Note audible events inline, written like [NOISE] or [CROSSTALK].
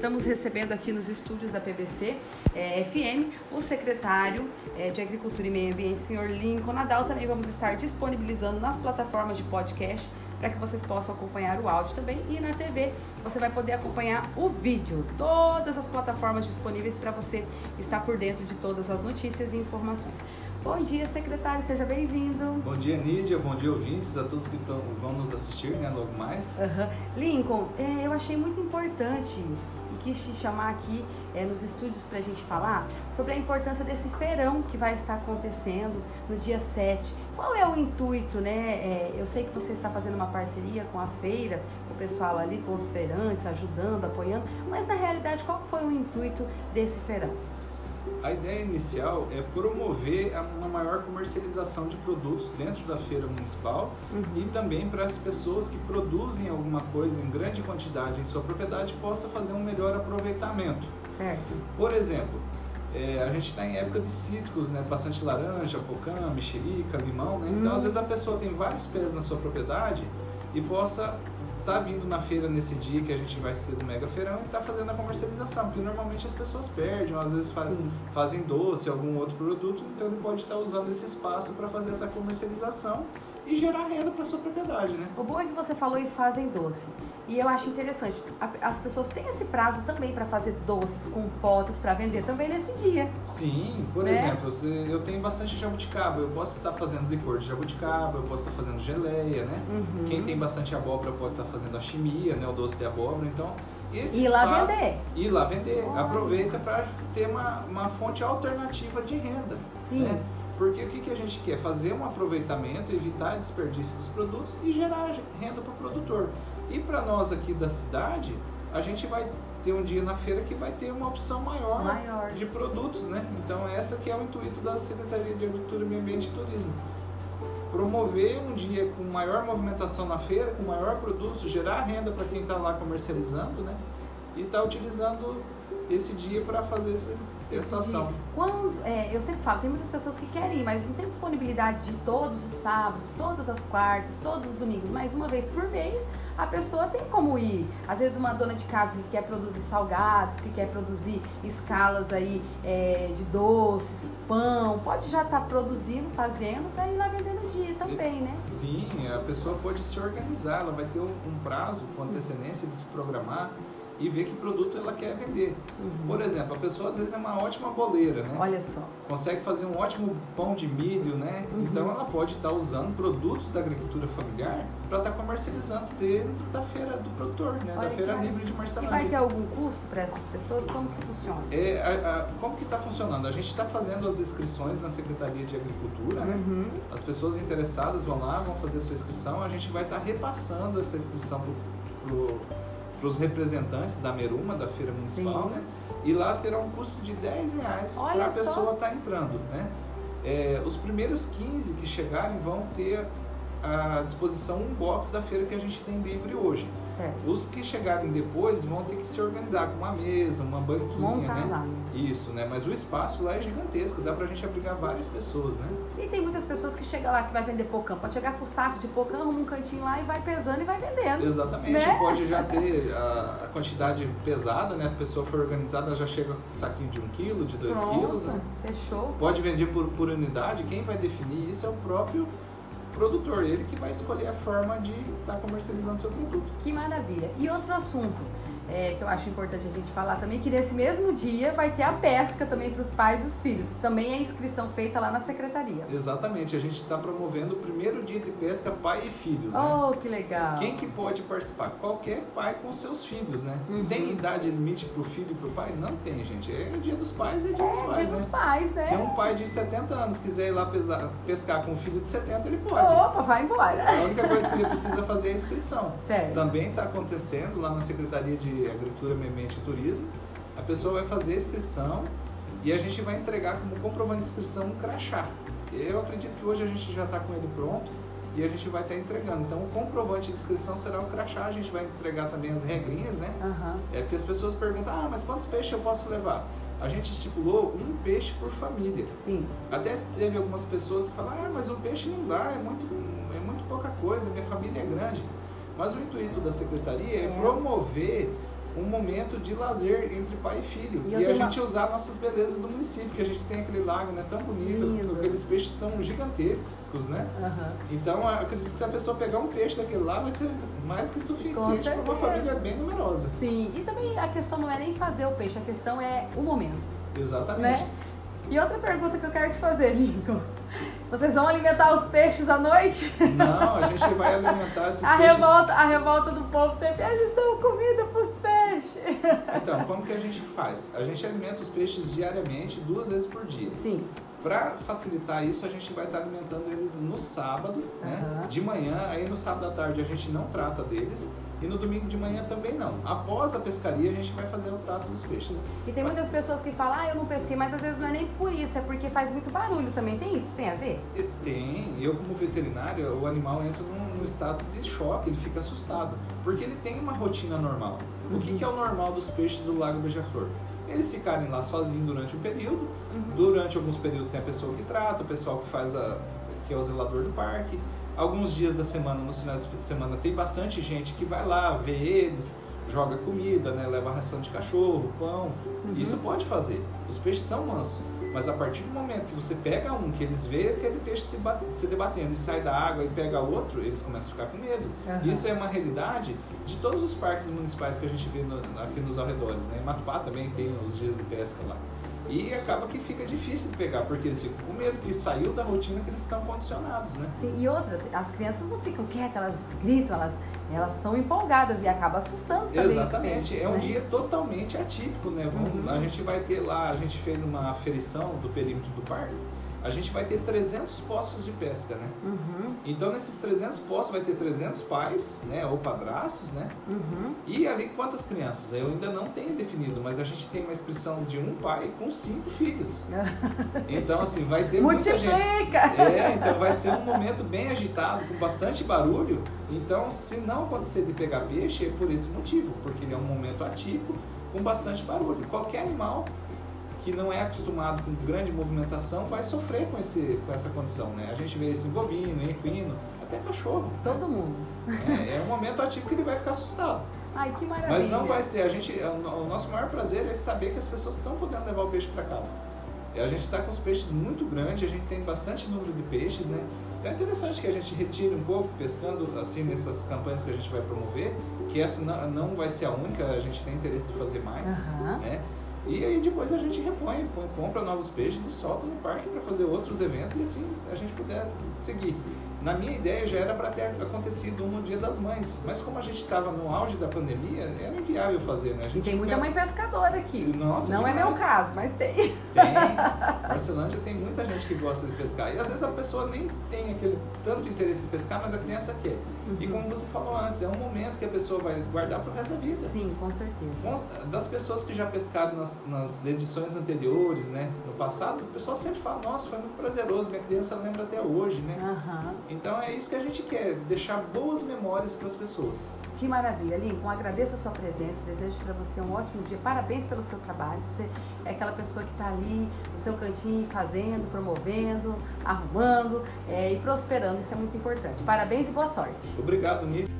estamos recebendo aqui nos estúdios da PBC é, FM o secretário é, de Agricultura e Meio Ambiente, senhor Lincoln Nadal. Também vamos estar disponibilizando nas plataformas de podcast para que vocês possam acompanhar o áudio também. E na TV você vai poder acompanhar o vídeo. Todas as plataformas disponíveis para você estar por dentro de todas as notícias e informações. Bom dia, secretário, seja bem-vindo. Bom dia, Nídia, bom dia, ouvintes, a todos que tão, vão nos assistir, né, logo mais. Uhum. Lincoln, é, eu achei muito importante e quis te chamar aqui é, nos estúdios para a gente falar sobre a importância desse feirão que vai estar acontecendo no dia 7. Qual é o intuito, né? É, eu sei que você está fazendo uma parceria com a feira, com o pessoal ali, com os feirantes, ajudando, apoiando, mas na realidade qual foi o intuito desse feirão? A ideia inicial é promover uma maior comercialização de produtos dentro da feira municipal uhum. e também para as pessoas que produzem alguma coisa em grande quantidade em sua propriedade possa fazer um melhor aproveitamento. Certo. Por exemplo, é, a gente está em época de cítricos, né? Bastante laranja, pocã, mexerica, limão, né? Então, às uhum. vezes a pessoa tem vários pés na sua propriedade e possa tá vindo na feira nesse dia que a gente vai ser do Mega Feirão e tá fazendo a comercialização, porque normalmente as pessoas perdem, às vezes faz, fazem doce, algum outro produto, então ele pode estar tá usando esse espaço para fazer essa comercialização e gerar renda para sua propriedade, né? O bom é que você falou e fazem doce. E eu acho interessante, as pessoas têm esse prazo também para fazer doces, compotas para vender também nesse dia. Sim, por né? exemplo, eu tenho bastante jabuticaba, eu posso estar fazendo licor de jabuticaba, eu posso estar fazendo geleia, né? Uhum. Quem tem bastante abóbora pode estar fazendo a chimia, né? O doce de abóbora, então esse e espaço, lá vender. E lá vender. Oh. Aproveita para ter uma, uma fonte alternativa de renda. Sim. Né? Porque o que, que a gente quer? Fazer um aproveitamento, evitar desperdício dos produtos e gerar renda para o produtor. E para nós aqui da cidade, a gente vai ter um dia na feira que vai ter uma opção maior, maior. de produtos, né? Então essa que é o intuito da Secretaria de Agricultura, Meio Ambiente e Turismo. Promover um dia com maior movimentação na feira, com maior produtos, gerar renda para quem está lá comercializando, né? E está utilizando esse dia para fazer esse, essa ação. Quando, é, eu sempre falo, tem muitas pessoas que querem ir, mas não tem disponibilidade de todos os sábados, todas as quartas, todos os domingos, mas uma vez por mês a pessoa tem como ir. Às vezes uma dona de casa que quer produzir salgados, que quer produzir escalas aí é, de doces, pão, pode já estar tá produzindo, fazendo para ir lá vender no dia também, né? Sim, a pessoa pode se organizar, ela vai ter um prazo com antecedência de se programar e ver que produto ela quer vender. Uhum. Por exemplo, a pessoa às vezes é uma ótima boleira, né? Olha só. Consegue fazer um ótimo pão de milho, né? Uhum. Então ela pode estar usando produtos da agricultura familiar para estar comercializando dentro da feira do produtor, né? Olha da feira livre de marcenaria. E vai ter algum custo para essas pessoas? Como que funciona? É, a, a, como que está funcionando? A gente está fazendo as inscrições na Secretaria de Agricultura, né? Uhum. As pessoas interessadas vão lá, vão fazer a sua inscrição, a gente vai estar repassando essa inscrição para o para os representantes da Meruma, da feira municipal, Sim. né? E lá terá um custo de 10 reais para a pessoa estar tá entrando, né? É, os primeiros 15 que chegarem vão ter à disposição um box da feira que a gente tem livre hoje. Certo. Os que chegarem depois vão ter que se organizar com uma mesa, uma banquinha, Montar né? Lá. Isso, né? Mas o espaço lá é gigantesco, dá pra gente abrigar várias pessoas, né? E tem muitas pessoas que chegam lá que vai vender pocã, pode chegar com o saco de pocã, arruma um cantinho lá e vai pesando e vai vendendo. Exatamente, né? pode já [LAUGHS] ter a, quantidade pesada, né? A pessoa for organizada, já chega com um saquinho de um quilo, de dois Pronto, quilos, né? Fechou. Pode vender por, por unidade, quem vai definir isso é o próprio produtor, ele que vai escolher a forma de estar tá comercializando seu produto. Que maravilha. E outro assunto, é, que eu acho importante a gente falar também, que nesse mesmo dia vai ter a pesca também para os pais e os filhos. Também é inscrição feita lá na secretaria. Exatamente, a gente está promovendo o primeiro dia de pesca pai e filhos. Né? Oh, que legal! Quem que pode participar? Qualquer pai com seus filhos, né? Uhum. Tem idade limite para o filho e para o pai? Não tem, gente. É o dia dos pais, é dia é, dos pais. dia né? dos pais, né? Se um pai de 70 anos quiser ir lá pesar, pescar com um filho de 70, ele pode. Opa, vai embora! A única coisa que ele precisa fazer é a inscrição. Certo. Também está acontecendo lá na Secretaria de Agricultura, Meio Ambiente e Turismo. A pessoa vai fazer a inscrição e a gente vai entregar como comprovante de inscrição um crachá. Eu acredito que hoje a gente já está com ele pronto e a gente vai estar entregando. Então, o comprovante de inscrição será o crachá, a gente vai entregar também as regrinhas, né? Uhum. É porque as pessoas perguntam, ah, mas quantos peixes eu posso levar? A gente estipulou um peixe por família. Sim. Até teve algumas pessoas que falaram, ah, mas um peixe não dá, é muito, é muito pouca coisa, minha família é grande. Mas o intuito da secretaria é, é. promover um momento de lazer entre pai e filho. E, e a gente uma... usar nossas belezas do município, que a gente tem aquele lago né, tão bonito, Lindo. aqueles peixes são gigantescos, né? Uhum. Então, acredito que se a pessoa pegar um peixe daquele lá, vai ser mais que suficiente para uma família bem numerosa. Sim, e também a questão não é nem fazer o peixe, a questão é o momento. Exatamente. Né? E outra pergunta que eu quero te fazer, Lincoln. Vocês vão alimentar os peixes à noite? Não, a gente vai alimentar esses [LAUGHS] a peixes. Revolta, a revolta do povo sempre, eles dão comida para os peixes. [LAUGHS] Então, como que a gente faz? A gente alimenta os peixes diariamente, duas vezes por dia. Sim. Para facilitar isso, a gente vai estar alimentando eles no sábado, né? De manhã, aí no sábado à tarde a gente não trata deles. E no domingo de manhã também não. Após a pescaria, a gente vai fazer o trato dos peixes. E tem muitas pessoas que falam, ah, eu não pesquei, mas às vezes não é nem por isso, é porque faz muito barulho também. Tem isso? Tem a ver? Tem. Eu, como veterinário, o animal entra num, num estado de choque, ele fica assustado. Porque ele tem uma rotina normal. Uhum. O que, que, é o normal dos peixes do Lago Beija-Flor? Eles ficarem lá sozinhos durante um período. Uhum. Durante alguns períodos tem a pessoa que trata, o pessoal que faz a. que é o zelador do parque Alguns dias da semana, nos finais de semana, tem bastante gente que vai lá ver eles, joga comida, né? leva ração de cachorro, pão. Uhum. Isso pode fazer. Os peixes são mansos. Mas a partir do momento que você pega um, que eles veem aquele peixe se, se debatendo e sai da água e pega outro, eles começam a ficar com medo. Uhum. Isso é uma realidade de todos os parques municipais que a gente vê no, aqui nos arredores. Né? Em Matupá também tem os dias de pesca lá. E acaba que fica difícil de pegar, porque eles ficam com medo, que saiu da rotina que eles estão condicionados, né? Sim, e outra, as crianças não ficam quietas, elas gritam, elas elas estão empolgadas e acaba assustando também Exatamente, é um né? dia totalmente atípico, né? Vamos, uhum. A gente vai ter lá, a gente fez uma aferição do perímetro do parque, a gente vai ter 300 postos de pesca, né? Uhum. Então, nesses 300 postos vai ter 300 pais, né? Ou padrastos, né? Uhum. E ali quantas crianças? Eu ainda não tenho definido, mas a gente tem uma inscrição de um pai com cinco filhos. [LAUGHS] Então, assim, vai ter Multiplica! muita gente. É, então vai ser um momento bem agitado, com bastante barulho. Então, se não acontecer de pegar peixe, é por esse motivo, porque ele é um momento atípico, com bastante barulho. Qualquer animal que não é acostumado com grande movimentação vai sofrer com, esse, com essa condição, né? A gente vê isso em bovino, em equino, até cachorro. Todo mundo. É, é um momento atípico que ele vai ficar assustado. Ai, que maravilha. Mas não vai ser. A gente, o nosso maior prazer é saber que as pessoas estão podendo levar o peixe para casa. A gente está com os peixes muito grandes, a gente tem bastante número de peixes, né? Então é interessante que a gente retire um pouco, pescando assim nessas campanhas que a gente vai promover, que essa não, não vai ser a única, a gente tem interesse de fazer mais, uhum. né? E aí depois a gente repõe, compra novos peixes e solta no parque para fazer outros eventos e assim a gente puder seguir. Na minha ideia já era para ter acontecido um no Dia das Mães, mas como a gente estava no auge da pandemia, era inviável fazer, né? e tem muita mãe pescadora aqui. Nossa, Não demais. é meu caso, mas tem. Tem. [LAUGHS] Barcelândia tem muita gente que gosta de pescar. E às vezes a pessoa nem tem aquele tanto interesse de pescar, mas a criança quer. Uhum. E como você falou antes, é um momento que a pessoa vai guardar para o resto da vida. Sim, com certeza. Das pessoas que já pescaram nas, nas edições anteriores, né? No passado, o pessoal sempre fala, nossa, foi muito prazeroso, minha criança lembra até hoje, né? Uhum. Então é isso que a gente quer, deixar boas memórias para as pessoas. Que maravilha, Lincoln. Agradeço a sua presença, desejo para você um ótimo dia. Parabéns pelo seu trabalho. Você é aquela pessoa que está ali no seu cantinho fazendo, promovendo, arrumando é, e prosperando. Isso é muito importante. Parabéns e boa sorte. Obrigado, Nito.